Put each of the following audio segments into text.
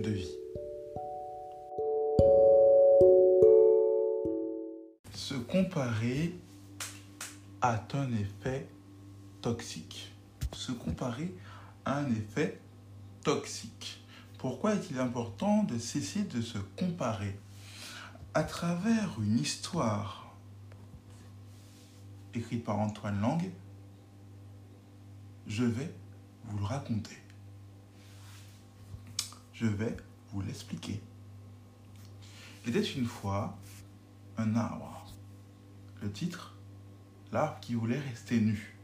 de vie. Se comparer a un effet toxique. Se comparer a un effet toxique. Pourquoi est-il important de cesser de se comparer? À travers une histoire écrite par Antoine Lang, je vais vous le raconter. Je vais vous l'expliquer. Il était une fois un arbre. Le titre, l'arbre qui voulait rester nu.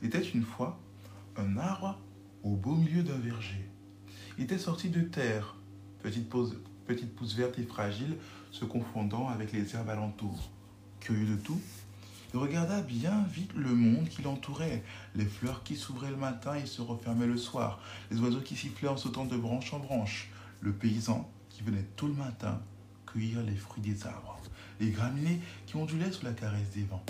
Il était une fois un arbre au beau milieu d'un verger. Il était sorti de terre, petite, pose, petite pousse verte et fragile, se confondant avec les herbes alentour. Curieux de tout, il regarda bien vite le monde qui l'entourait, les fleurs qui s'ouvraient le matin et se refermaient le soir, les oiseaux qui sifflaient en sautant de branche en branche, le paysan qui venait tout le matin cueillir les fruits des arbres, les graminées qui ondulaient sous la caresse des vents.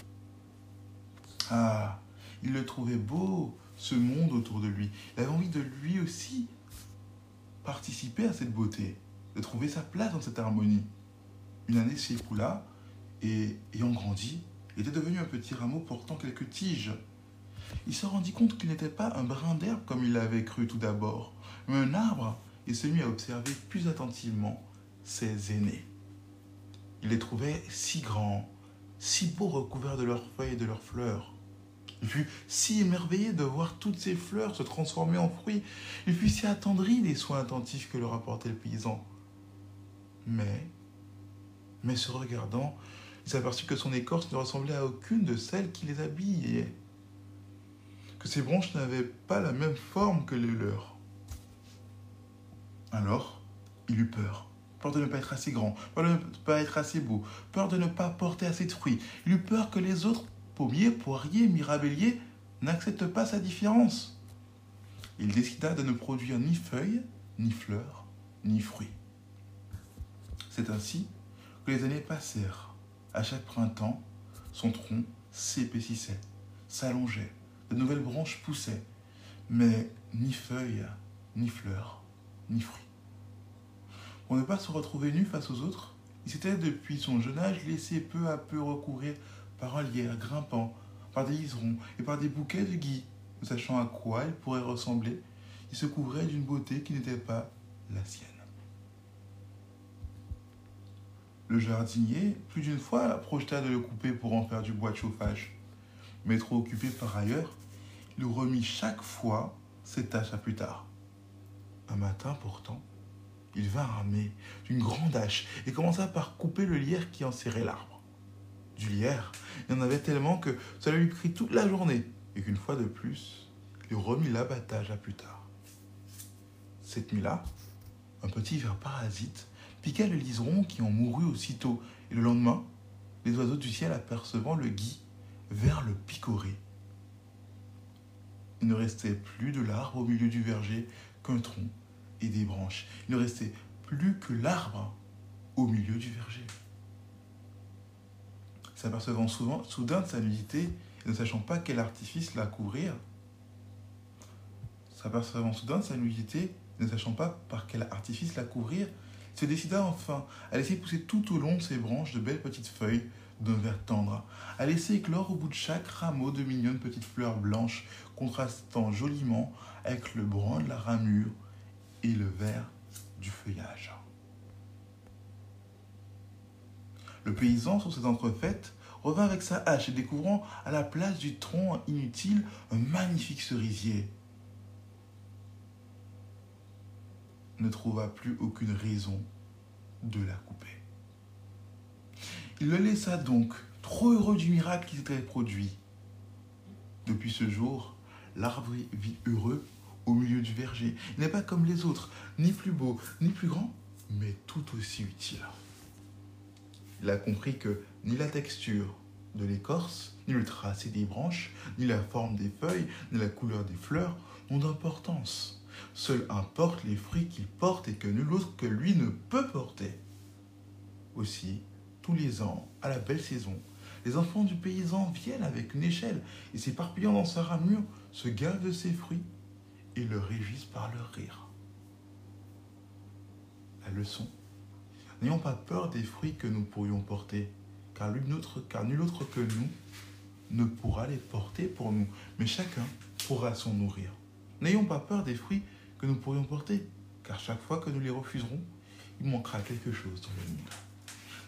Ah, il le trouvait beau, ce monde autour de lui. Il avait envie de lui aussi participer à cette beauté, de trouver sa place dans cette harmonie. Une année s'écoula et, ayant grandi, était devenu un petit rameau portant quelques tiges. Il se rendit compte qu'il n'était pas un brin d'herbe comme il l'avait cru tout d'abord, mais un arbre, et se mit à observer plus attentivement ses aînés. Il les trouvait si grands, si beaux recouverts de leurs feuilles et de leurs fleurs. Il fut si émerveillé de voir toutes ces fleurs se transformer en fruits. Il fut si attendri des soins attentifs que leur apportait le paysan. Mais, mais se regardant, il s'aperçut que son écorce ne ressemblait à aucune de celles qui les habillaient, que ses branches n'avaient pas la même forme que les leurs. Alors, il eut peur. Peur de ne pas être assez grand, peur de ne pas être assez beau, peur de ne pas porter assez de fruits. Il eut peur que les autres, pommiers, poiriers, mirabelliers, n'acceptent pas sa différence. Il décida de ne produire ni feuilles, ni fleurs, ni fruits. C'est ainsi que les années passèrent. À chaque printemps, son tronc s'épaississait, s'allongeait, de nouvelles branches poussaient, mais ni feuilles, ni fleurs, ni fruits. Pour ne pas se retrouver nu face aux autres, il s'était depuis son jeune âge laissé peu à peu recourir par un lierre grimpant, par des liserons et par des bouquets de gui. Sachant à quoi il pourrait ressembler, il se couvrait d'une beauté qui n'était pas la sienne. Le jardinier, plus d'une fois, projeta de le couper pour en faire du bois de chauffage. Mais trop occupé par ailleurs, il remit chaque fois ses tâches à plus tard. Un matin pourtant, il vint armé d'une grande hache et commença par couper le lierre qui enserrait l'arbre. Du lierre, il y en avait tellement que cela lui prit toute la journée et qu'une fois de plus, il remit l'abattage à plus tard. Cette nuit-là, un petit ver parasite piqua le liseron qui en mourut aussitôt, et le lendemain, les oiseaux du ciel apercevant le gui vers le picorer. Il ne restait plus de l'arbre au milieu du verger qu'un tronc et des branches. Il ne restait plus que l'arbre au milieu du verger. S'apercevant soudain de sa nudité ne sachant pas quel artifice la couvrir, s'apercevant soudain de sa nudité ne sachant pas par quel artifice la couvrir, se décida enfin à laisser pousser tout au long de ses branches de belles petites feuilles d'un vert tendre, à laisser éclore au bout de chaque rameau de mignonnes petites fleurs blanches contrastant joliment avec le brun de la ramure et le vert du feuillage. Le paysan, sur cette entrefaite, revint avec sa hache et découvrant à la place du tronc inutile un magnifique cerisier. Ne trouva plus aucune raison de la couper. Il le laissa donc, trop heureux du miracle qui s'était produit. Depuis ce jour, l'arbre vit heureux au milieu du verger. Il n'est pas comme les autres, ni plus beau, ni plus grand, mais tout aussi utile. Il a compris que ni la texture de l'écorce, ni le tracé des branches, ni la forme des feuilles, ni la couleur des fleurs n'ont d'importance. Seul importe les fruits qu'il porte et que nul autre que lui ne peut porter. Aussi, tous les ans, à la belle saison, les enfants du paysan viennent avec une échelle et s'éparpillant dans sa ramure, se gavent de ses fruits et le réjouissent par leur rire. La leçon N'ayons pas peur des fruits que nous pourrions porter, car, autre, car nul autre que nous ne pourra les porter pour nous, mais chacun pourra s'en nourrir. N'ayons pas peur des fruits que nous pourrions porter, car chaque fois que nous les refuserons, il manquera quelque chose dans le monde.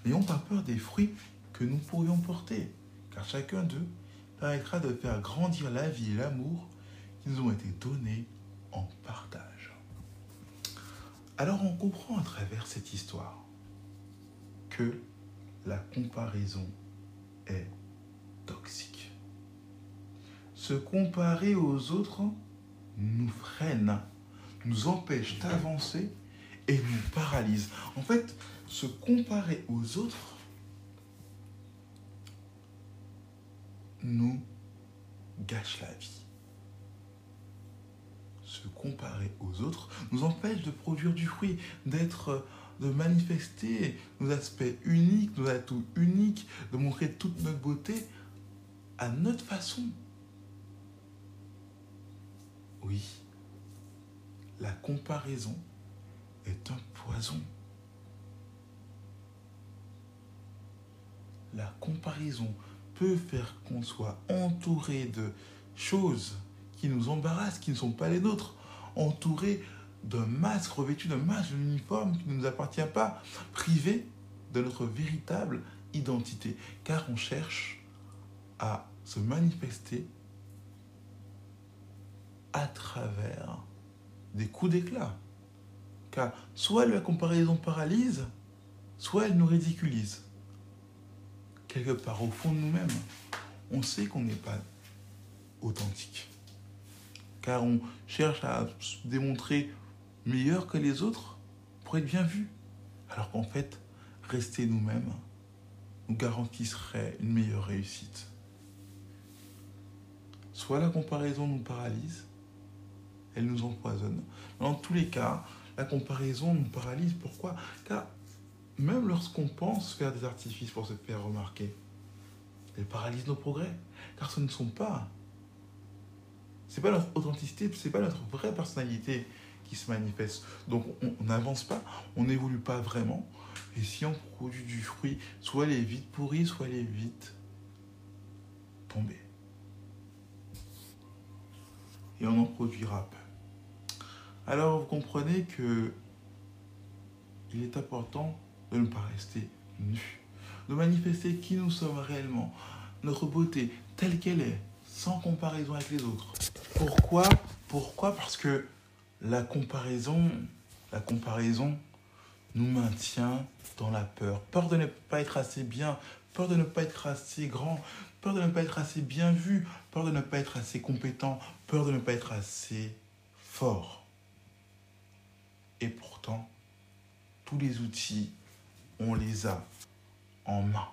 N'ayons pas peur des fruits que nous pourrions porter, car chacun d'eux permettra de faire grandir la vie et l'amour qui nous ont été donnés en partage. Alors on comprend à travers cette histoire que la comparaison est toxique. Se comparer aux autres nous freine, nous empêche d'avancer et nous paralyse. En fait, se comparer aux autres nous gâche la vie. Se comparer aux autres nous empêche de produire du fruit, d'être, de manifester nos aspects uniques, nos atouts uniques, de montrer toute notre beauté à notre façon. Oui, la comparaison est un poison. La comparaison peut faire qu'on soit entouré de choses qui nous embarrassent, qui ne sont pas les nôtres, entouré d'un masque, revêtu d'un masque, d'un uniforme qui ne nous appartient pas, privé de notre véritable identité, car on cherche à se manifester à travers des coups d'éclat. Car soit la comparaison paralyse, soit elle nous ridiculise quelque part au fond de nous-mêmes, on sait qu'on n'est pas authentique. Car on cherche à se démontrer meilleur que les autres pour être bien vu. Alors qu'en fait, rester nous-mêmes nous garantisserait une meilleure réussite. Soit la comparaison nous paralyse, elle nous empoisonne. dans tous les cas, la comparaison nous paralyse. Pourquoi? Car même lorsqu'on pense faire des artifices pour se faire remarquer, elles paralysent nos progrès, car ce ne sont pas. C'est pas notre authenticité, c'est pas notre vraie personnalité qui se manifeste. Donc on n'avance pas, on n'évolue pas vraiment. Et si on produit du fruit, soit elle est vite pourrie, soit elle est vite tombée. Et on en produira peu. Alors vous comprenez que il est important de ne pas rester nus, de manifester qui nous sommes réellement, notre beauté telle qu'elle est, sans comparaison avec les autres. Pourquoi? Pourquoi? Parce que la comparaison, la comparaison nous maintient dans la peur. Peur de ne pas être assez bien, peur de ne pas être assez grand, peur de ne pas être assez bien vu, peur de ne pas être assez compétent, peur de ne pas être assez fort. Et pourtant, tous les outils on les a en main.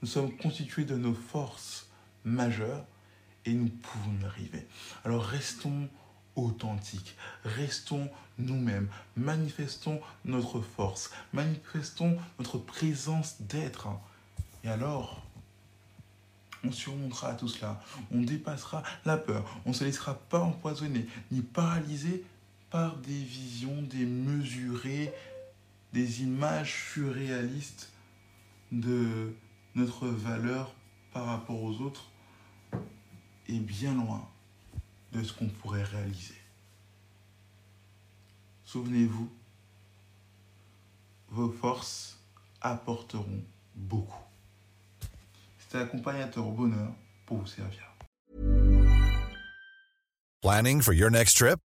Nous sommes constitués de nos forces majeures et nous pouvons y arriver. Alors restons authentiques, restons nous-mêmes, manifestons notre force, manifestons notre présence d'être. Et alors, on surmontera tout cela, on dépassera la peur, on ne se laissera pas empoisonner ni paralyser par des visions démesurées des images surréalistes de notre valeur par rapport aux autres est bien loin de ce qu'on pourrait réaliser. souvenez-vous, vos forces apporteront beaucoup. C'était accompagnateur au bonheur pour vous servir. Planning for your next trip?